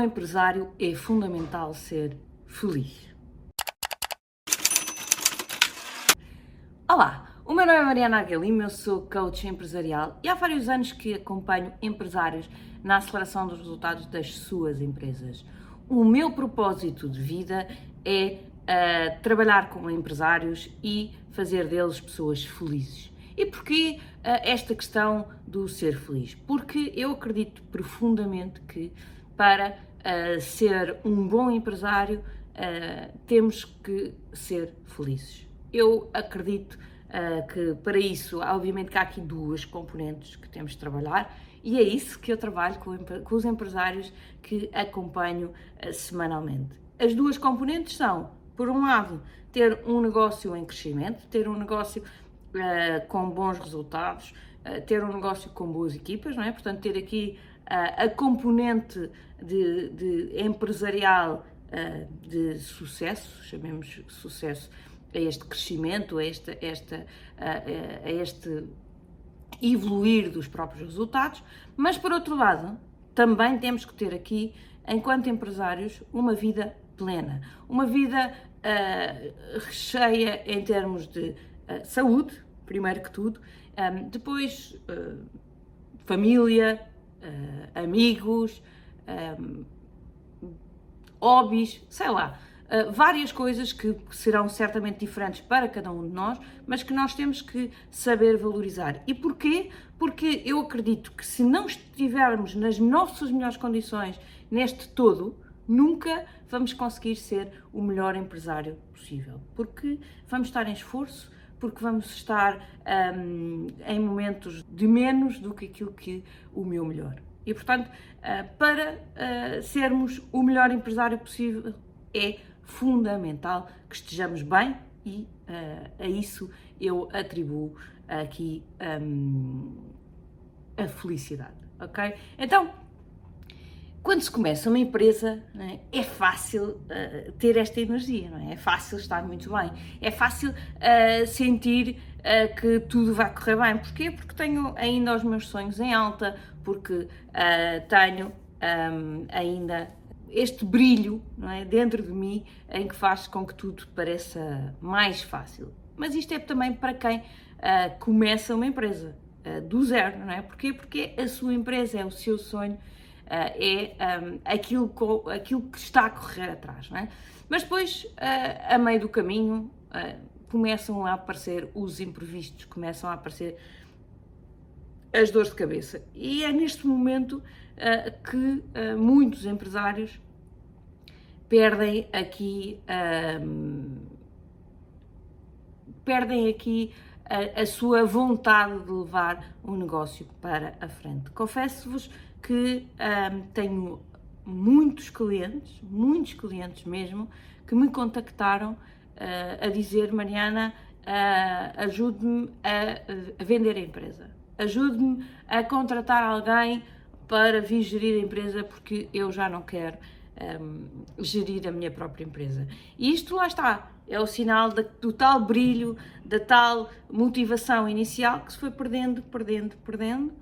bom empresário é fundamental ser feliz. Olá, o meu nome é Mariana Aguilima, eu sou coach empresarial e há vários anos que acompanho empresários na aceleração dos resultados das suas empresas. O meu propósito de vida é uh, trabalhar com empresários e fazer deles pessoas felizes. E porquê uh, esta questão do ser feliz? Porque eu acredito profundamente que para uh, ser um bom empresário uh, temos que ser felizes. Eu acredito que para isso, obviamente que há aqui duas componentes que temos de trabalhar e é isso que eu trabalho com, com os empresários que acompanho semanalmente. As duas componentes são, por um lado, ter um negócio em crescimento, ter um negócio uh, com bons resultados, uh, ter um negócio com boas equipas, não é? Portanto, ter aqui uh, a componente de, de empresarial de sucesso, chamemos sucesso a este crescimento, a, esta, esta, a este evoluir dos próprios resultados, mas por outro lado, também temos que ter aqui, enquanto empresários, uma vida plena, uma vida uh, cheia em termos de uh, saúde, primeiro que tudo, um, depois uh, família, uh, amigos, um, hobbies, sei lá, uh, várias coisas que serão certamente diferentes para cada um de nós, mas que nós temos que saber valorizar. E porquê? Porque eu acredito que se não estivermos nas nossas melhores condições neste todo, nunca vamos conseguir ser o melhor empresário possível, porque vamos estar em esforço, porque vamos estar um, em momentos de menos do que aquilo que o meu melhor. E portanto, uh, para uh, sermos o melhor empresário possível, é fundamental que estejamos bem e uh, a isso eu atribuo aqui um, a felicidade, ok? Então, quando se começa uma empresa, é? é? fácil uh, ter esta energia, é? é fácil estar muito bem, é fácil uh, sentir uh, que tudo vai correr bem. Porquê? Porque tenho ainda os meus sonhos em alta, porque tenho um, ainda este brilho é? dentro de mim em que faz com que tudo pareça mais fácil. Mas isto é também para quem começa uma empresa do zero, não é? Porquê? Porque a sua empresa é o seu sonho é um, aquilo, aquilo que está a correr atrás. É? Mas depois, a meio do caminho, começam a aparecer os imprevistos, começam a aparecer as dores de cabeça. E é neste momento que muitos empresários perdem aqui. perdem aqui a, a, sua vontade de levar o negócio para a frente. Confesso-vos que um, tenho muitos clientes, muitos clientes mesmo, que me contactaram uh, a dizer: Mariana, uh, ajude-me a, a, vender a empresa, ajude-me a contratar alguém para vir gerir a empresa porque eu já não quero um, gerir a minha própria empresa. E isto lá está, é o sinal do tal brilho, da tal motivação inicial que se foi perdendo, perdendo, perdendo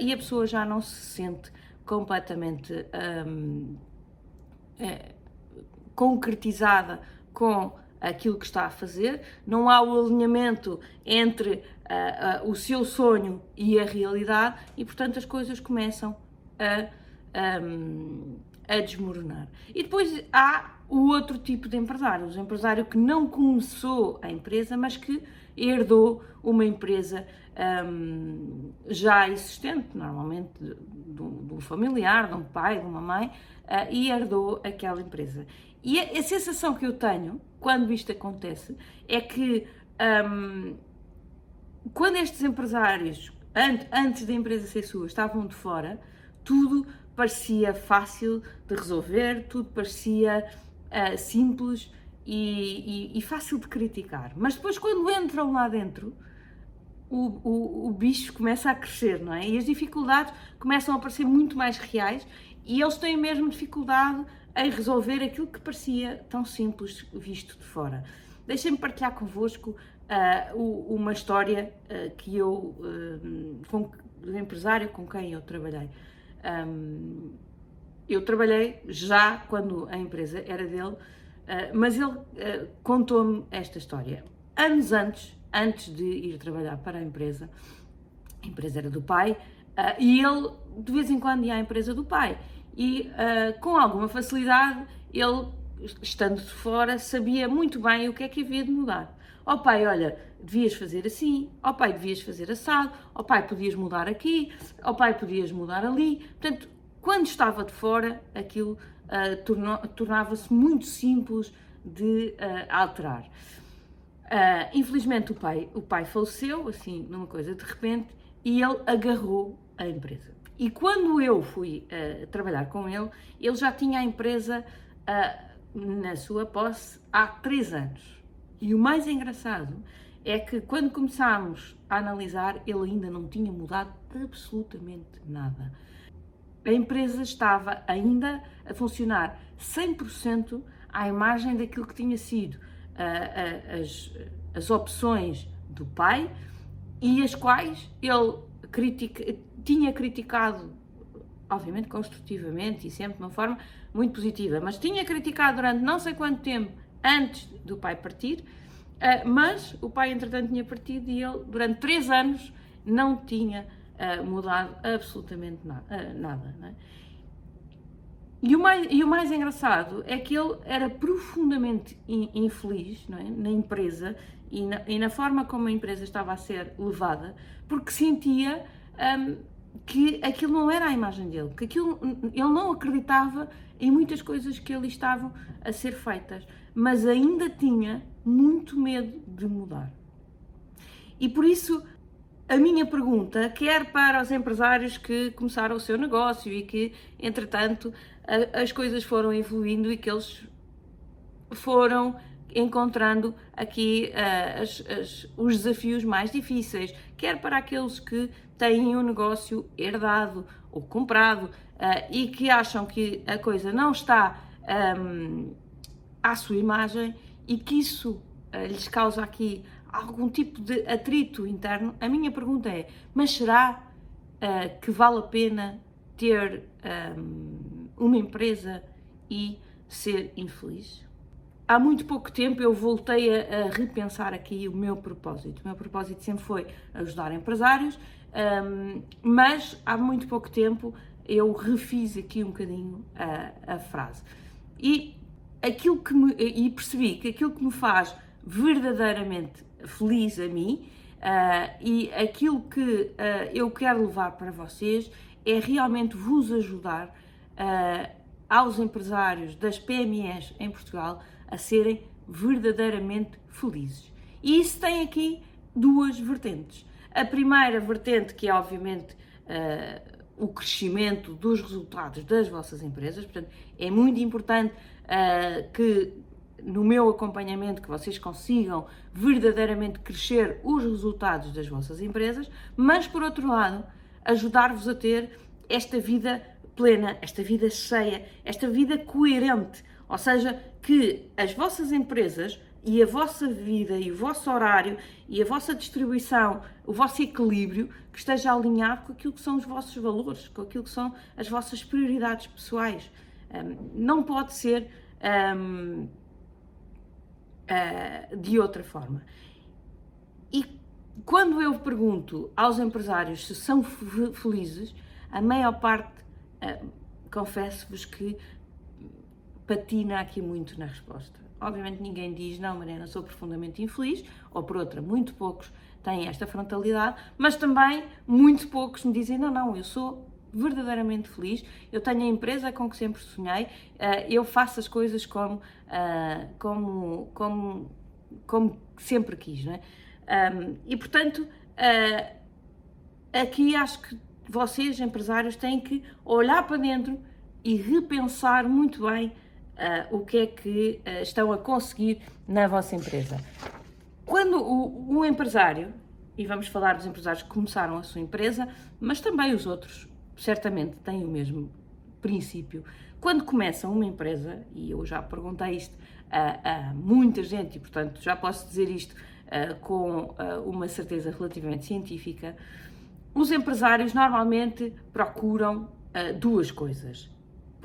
e a pessoa já não se sente completamente um, é, concretizada com aquilo que está a fazer, não há o alinhamento entre uh, uh, o seu sonho e a realidade e, portanto, as coisas começam a, um, a desmoronar. E depois há o outro tipo de empresário, o empresário que não começou a empresa, mas que herdou uma empresa um, já existente, normalmente de, de, um familiar, de um pai, de uma mãe, uh, e herdou aquela empresa. E a, a, sensação que eu tenho quando isto acontece é que um, quando estes empresários, antes, antes da empresa ser sua, estavam de fora, tudo parecia fácil de resolver, tudo parecia uh, simples e, e, e, fácil de criticar. Mas depois, quando entram lá dentro, o, o, o bicho começa a crescer, não é? E as dificuldades começam a parecer muito mais reais e eles têm mesmo dificuldade em resolver aquilo que parecia tão simples visto de fora. Deixem-me partilhar convosco uh, uma história uh, que eu, uh, com, do empresário com quem eu trabalhei. Um, eu trabalhei já quando a empresa era dele, mas ele contou-me esta história. Anos antes, antes de ir trabalhar para a empresa, a empresa era do pai, uh, e ele de vez em quando ia à empresa do pai. E com alguma facilidade, ele, estando de fora, sabia muito bem o que é que havia de mudar. Ó oh, pai, olha, devias fazer assim, ó oh, pai, devias fazer assado, ó oh, pai, podias mudar aqui, ó pai, podias mudar ali. Portanto, quando estava de fora, aquilo uh, tornava-se muito simples de uh, alterar. Uh, infelizmente o pai, o pai faleceu, assim, numa coisa de repente, e ele agarrou a empresa. E quando eu fui uh, trabalhar com ele, ele já tinha a empresa uh, na sua posse há três anos. E o mais engraçado é que quando começámos a analisar, ele ainda não tinha mudado absolutamente nada a empresa estava ainda a funcionar 100% à imagem daquilo que tinha sido as, as opções do pai e as quais ele critica, tinha criticado, obviamente construtivamente e sempre de uma forma muito positiva, mas tinha criticado durante não sei quanto tempo antes do pai partir, uh, mas o pai entretanto tinha partido e ele durante três anos não tinha uh, mudado absolutamente na, uh, nada. E, o mais, e o mais engraçado é que ele era profundamente in, infeliz é? na empresa e na, e na, forma como a empresa estava a ser levada, porque sentia um, que aquilo não era a imagem dele, que aquilo, ele não acreditava em muitas coisas que ali estavam a ser feitas, mas ainda tinha muito medo de mudar. E por isso a minha pergunta, quer para os empresários que começaram o seu negócio e que, entretanto, as coisas foram evoluindo e que eles foram encontrando aqui uh, as, as, os desafios mais difíceis, quer para aqueles que têm um negócio herdado ou comprado uh, e que acham que a coisa não está um, à sua imagem e que isso uh, lhes causa aqui algum tipo de atrito interno, a minha pergunta é: mas será uh, que vale a pena ter um, uma empresa e ser infeliz? Há muito pouco tempo eu voltei a, a, repensar aqui o meu propósito. O meu propósito sempre foi ajudar empresários, um, mas há muito pouco tempo eu refiz aqui um bocadinho a, a frase. E aquilo que me, e percebi que aquilo que me faz verdadeiramente feliz a mim uh, e aquilo que uh, eu quero levar para vocês é realmente vos ajudar uh, aos empresários das PMEs em Portugal a serem verdadeiramente felizes. E isso tem aqui duas vertentes. A primeira vertente, que é obviamente o crescimento dos resultados das vossas empresas, portanto, é muito importante que no meu acompanhamento que vocês consigam verdadeiramente crescer os resultados das vossas empresas, mas por outro lado, ajudar-vos a ter esta vida plena, esta vida cheia, esta vida coerente, ou seja, que as vossas empresas e a vossa vida e o vosso horário e a vossa distribuição, o vosso equilíbrio, que esteja alinhado com aquilo que são os vossos valores, com aquilo que são as vossas prioridades pessoais. Um, não pode ser um, uh, de outra forma. E quando eu pergunto aos empresários se são felizes, a maior parte, uh, confesso-vos que patina aqui muito na resposta. Obviamente ninguém diz, não, Mariana, sou profundamente infeliz, ou por outra, muito poucos têm esta frontalidade, mas também muito poucos me dizem, não, não, eu sou verdadeiramente feliz, eu tenho a empresa com que sempre sonhei, eh, eu faço as coisas como, eh, como, como, como sempre quis, não é? e portanto, eh, aqui acho que vocês, empresários, têm que olhar para dentro e repensar muito bem o que é que estão a conseguir na vossa empresa. Quando o, o empresário, e vamos falar dos empresários que começaram a sua empresa, mas também os outros, certamente têm o mesmo princípio. Quando começam uma empresa, e eu já perguntei isto a, a muita gente, e portanto já posso dizer isto com uma certeza relativamente científica, os empresários normalmente procuram duas coisas.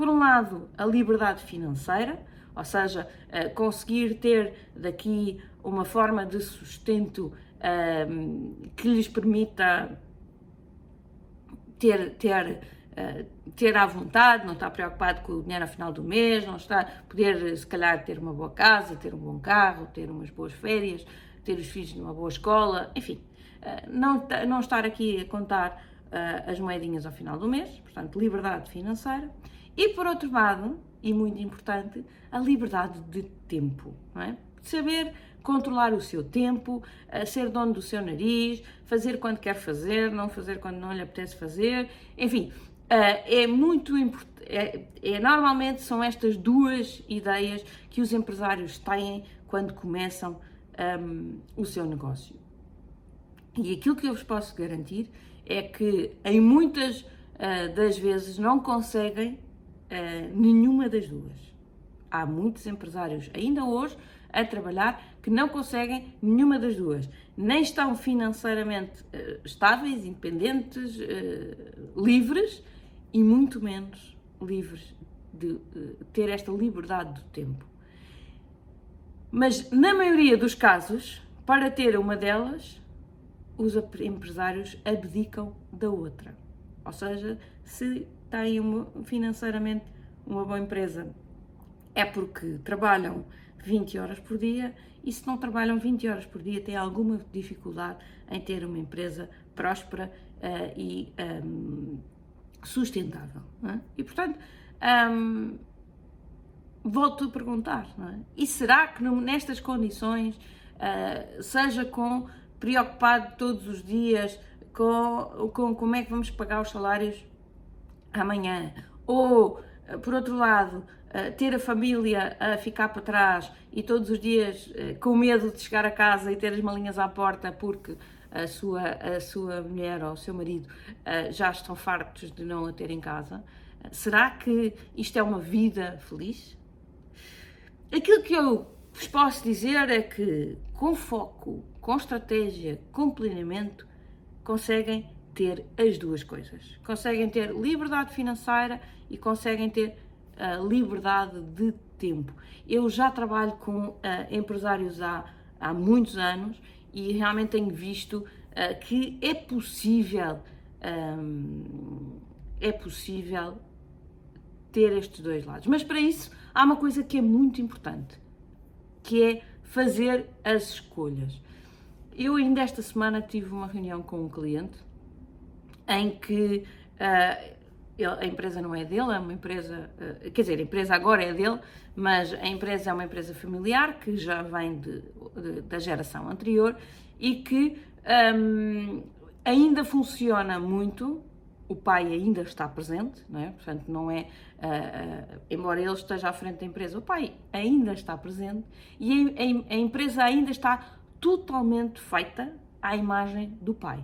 por um lado, a liberdade financeira, ou seja, conseguir ter daqui uma forma de sustento que lhes permita ter, ter, uh, ter à vontade, não estar preocupado com o dinheiro ao final do mês, não estar, poder se calhar ter uma boa casa, ter um bom carro, ter umas boas férias, ter os filhos numa boa escola, enfim, não, não estar aqui a contar as moedinhas ao final do mês, portanto, liberdade financeira. E por outro lado, e muito importante, a liberdade de tempo, não é? Saber controlar o seu tempo, ser dono do seu nariz, fazer quando quer fazer, não fazer quando não lhe apetece fazer, enfim, é muito importante. É, é, normalmente são estas duas ideias que os empresários têm quando começam um, o seu negócio. E aquilo que eu vos posso garantir é que em muitas uh, das vezes não conseguem uh, nenhuma das duas. Há muitos empresários ainda hoje a trabalhar que não conseguem nenhuma das duas. Nem estão financeiramente uh, estáveis, independentes, uh, livres e muito menos livres de ter esta liberdade do tempo. Mas na maioria dos casos, para ter uma delas, os empresários abdicam da outra. Ou seja, se têm uma, financeiramente uma boa empresa, é porque trabalham 20 horas por dia e se não trabalham 20 horas por dia têm alguma dificuldade em ter uma empresa próspera uh, e um, sustentável. É? E portanto, um, volto a perguntar, é? e será que nestas condições, uh, seja com preocupado todos os dias com, com como é que vamos pagar os salários amanhã, ou por outro lado, ter a família a ficar para trás e todos os dias eh, com medo de chegar a casa e ter as malinhas à porta porque a sua, a sua mulher ou o seu marido eh, já estão fartos de não a ter em casa, será que isto é uma vida feliz? Aquilo que eu vos posso dizer é que com foco, com estratégia, com planeamento, conseguem ter as duas coisas. Conseguem ter liberdade financeira e conseguem ter uh, liberdade de tempo. Eu já trabalho com uh, empresários há, há muitos anos e realmente tenho visto uh, que é possível um, é possível ter estes dois lados. Mas para isso há uma coisa que é muito importante, que é fazer as escolhas. Eu ainda esta semana tive uma reunião com um cliente em que uh, a empresa não é dele, é uma empresa, eh, quer dizer, a empresa agora é dele, mas a empresa é uma empresa familiar que já vem de, de, da geração anterior e que um, ainda funciona muito. O pai ainda está presente, não é? portanto, não é, uh, uh, embora ele esteja à frente da empresa, o pai ainda está presente e a, a, a empresa ainda está totalmente feita à imagem do pai.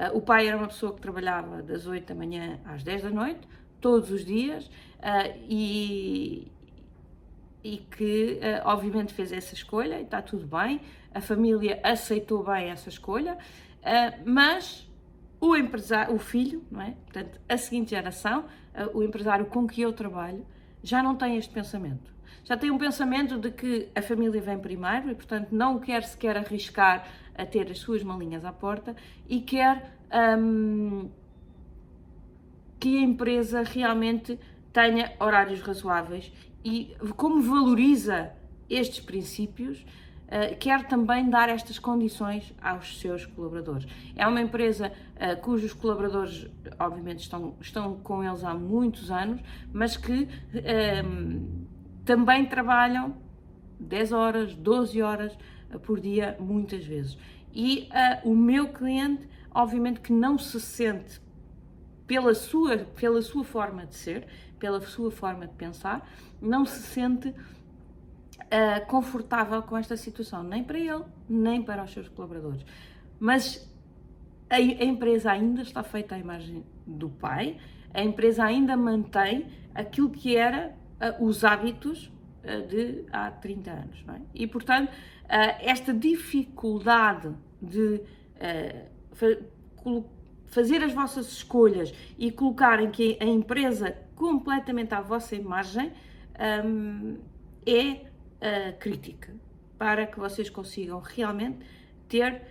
Uh, o pai era uma pessoa que trabalhava das 8 da manhã às 10 da noite, todos os dias, uh, e, e que uh, obviamente fez essa escolha e está tudo bem, a família aceitou bem essa escolha, mas o empresário, o filho, não é? Portanto, a seguinte geração, o empresário com que eu trabalho, já não tem este pensamento. Já tem um pensamento de que a família vem primeiro e, portanto, não quer sequer arriscar a ter as suas malinhas à porta e quer um, que a empresa realmente tenha horários razoáveis e como valoriza estes princípios, uh, quer também dar estas condições aos seus colaboradores. É uma empresa uh, cujos colaboradores, obviamente, estão, estão com eles há muitos anos, mas que um, também trabalham 10 horas, 12 horas por dia, muitas vezes. E uh, o meu cliente, obviamente, que não se sente pela sua, pela sua forma de ser, pela sua forma de pensar, não se sente uh, confortável com esta situação, nem para ele, nem para os seus colaboradores. Mas a, a empresa ainda está feita à imagem do pai, a empresa ainda mantém aquilo que era uh, os hábitos de há 30 anos. É? E, portanto, esta dificuldade de fazer as vossas escolhas e colocarem que a empresa completamente à vossa imagem um, é crítica para que vocês consigam realmente ter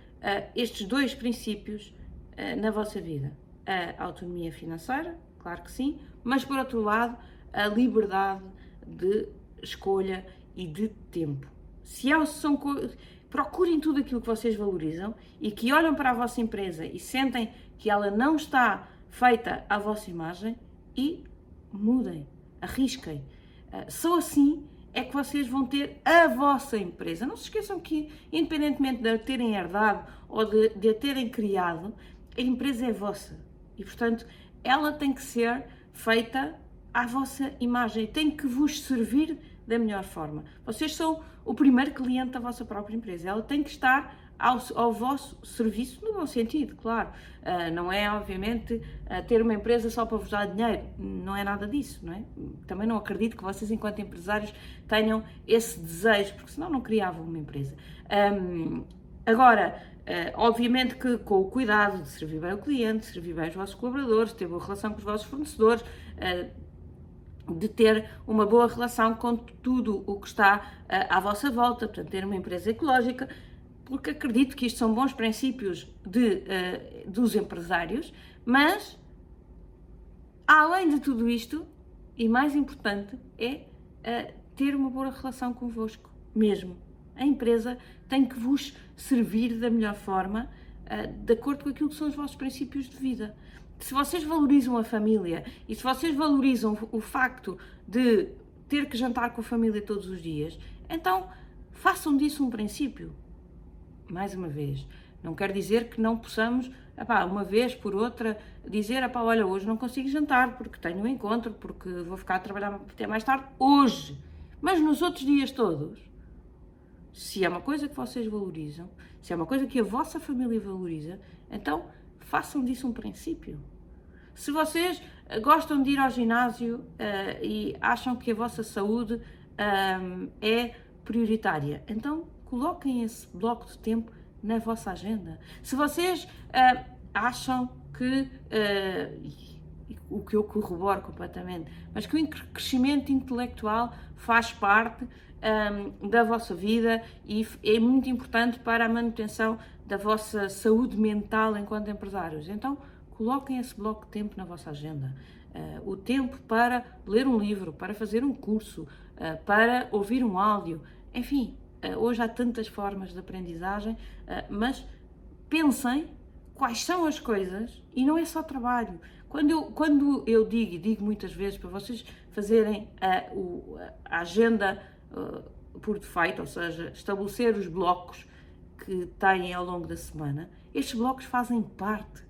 estes dois princípios na vossa vida. A autonomia financeira, claro que sim, mas por outro lado, a liberdade de escolha e de tempo. Se são procurem tudo aquilo que vocês valorizam e que olham para a vossa empresa e sentem que ela não está feita à vossa imagem e mudem, arrisquem. Só assim é que vocês vão ter a vossa empresa. Não se esqueçam que, independentemente de a terem herdado ou de, de a terem criado, a empresa é vossa. E, portanto, ela tem que ser feita à vossa imagem, tem que vos servir da melhor forma. Vocês são o primeiro cliente da vossa própria empresa. Ela tem que estar ao, ao vosso serviço, no bom sentido, claro. Uh, não é, obviamente, uh, ter uma empresa só para vos dar dinheiro. Não é nada disso, não é? Também não acredito que vocês, enquanto empresários, tenham esse desejo, porque senão não criavam uma empresa. Um, agora, Uh, obviamente que com o cuidado de servir bem o cliente, servir bem os vossos colaboradores, ter boa relação com os vossos fornecedores, uh, de ter uma boa relação com tudo o que está uh, à vossa volta, portanto, ter uma empresa ecológica, porque acredito que isto são bons princípios de, uh, dos empresários, mas além de tudo isto, e mais importante, é uh, ter uma boa relação convosco mesmo. A empresa tem que vos servir da melhor forma, uh, de acordo com aquilo que são os vossos princípios de vida. Se vocês valorizam a família e se vocês valorizam o facto de ter que jantar com a família todos os dias, então façam disso um princípio mais uma vez, não quer dizer que não possamos, epá, uma vez por outra, dizer, epá, olha, hoje não consigo jantar porque tenho um encontro, porque vou ficar a trabalhar até mais tarde, hoje. Mas nos outros dias todos, se é uma coisa que vocês valorizam, se é uma coisa que a vossa família valoriza, então façam disso um princípio. Se vocês eh, gostam de ir ao ginásio uh, e acham que a vossa saúde uh, é prioritária, então coloquem esse bloco de tempo na vossa agenda. Se vocês uh, acham que, uh, o que eu corroboro completamente, mas que o crescimento intelectual faz parte um, da vossa vida e é muito importante para a manutenção da vossa saúde mental enquanto empresários. Então, coloquem esse bloco de tempo na vossa agenda. Uh, o tempo para ler um livro, para fazer um curso, uh, para ouvir um áudio, enfim, eh, hoje há tantas formas de aprendizagem, mas pensem quais são as coisas e não é só trabalho. Quando eu, quando eu digo, e digo muitas vezes para vocês fazerem a, a agenda uh, por defeito, ou seja, estabelecer os blocos que têm ao longo da semana, estes blocos fazem parte.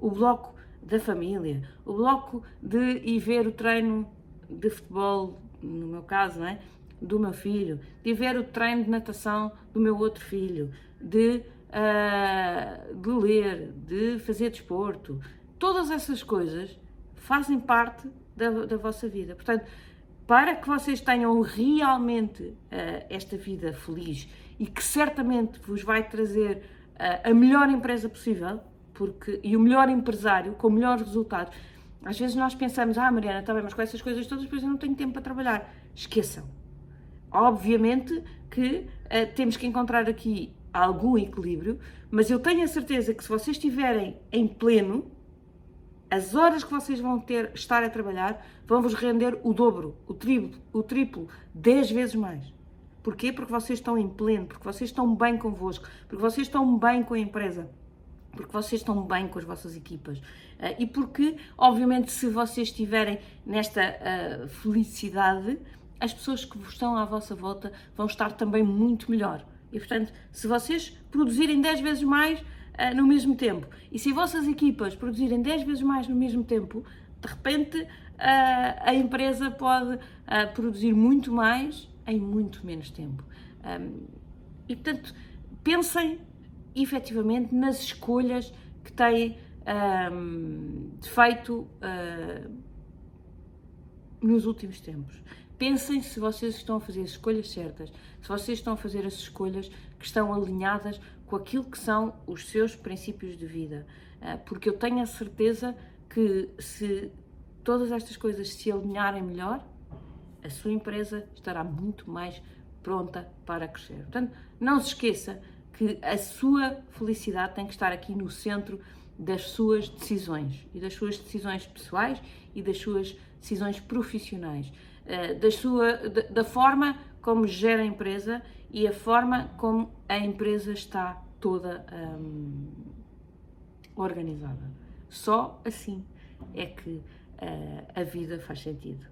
O bloco da família, o bloco de ir ver o treino de futebol, no meu caso, não é? do meu filho, de ver o treino de natação do meu outro filho, de, uh, de ler, de fazer desporto. Todas essas coisas fazem parte da, da vossa vida. Portanto, para que vocês tenham realmente uh, esta vida feliz e que certamente vos vai trazer uh, a melhor empresa possível, porque, e o melhor empresário com melhores resultados. Às vezes nós pensamos, ah, Mariana, está bem, mas com essas coisas todas depois eu não tenho tempo para trabalhar. Esqueçam. Obviamente que uh, temos que encontrar aqui algum equilíbrio, mas eu tenho a certeza que se vocês estiverem em pleno, as horas que vocês vão ter estar a trabalhar vão vos render o dobro, o triplo, o triplo, 10 vezes mais. Porquê? Porque vocês estão em pleno, porque vocês estão bem convosco, porque vocês estão bem com a empresa, porque vocês estão bem com as vossas equipas. Uh, e porque, obviamente, se vocês estiverem nesta uh, felicidade, as pessoas que estão à vossa volta vão estar também muito melhor. E portanto, se vocês produzirem 10 vezes mais uh, no mesmo tempo e se vossas equipas produzirem 10 vezes mais no mesmo tempo, de repente uh, a empresa pode uh, produzir muito mais em muito menos tempo. Um, e portanto, pensem efetivamente nas escolhas que têm um, feito nos últimos tempos. Pensem se vocês estão a fazer as escolhas certas, se vocês estão a fazer as escolhas que estão alinhadas com aquilo que são os seus princípios de vida. Ah, porque eu tenho a certeza que se todas estas coisas se alinharem melhor, a sua empresa estará muito mais pronta para crescer. Portanto, não se esqueça que a sua felicidade tem que estar aqui no centro das suas decisões e das suas decisões pessoais e das suas decisões profissionais, eh, da, sua, da forma como gera a empresa e a forma como a empresa está toda hum, organizada. Só assim é que uh, a vida faz sentido.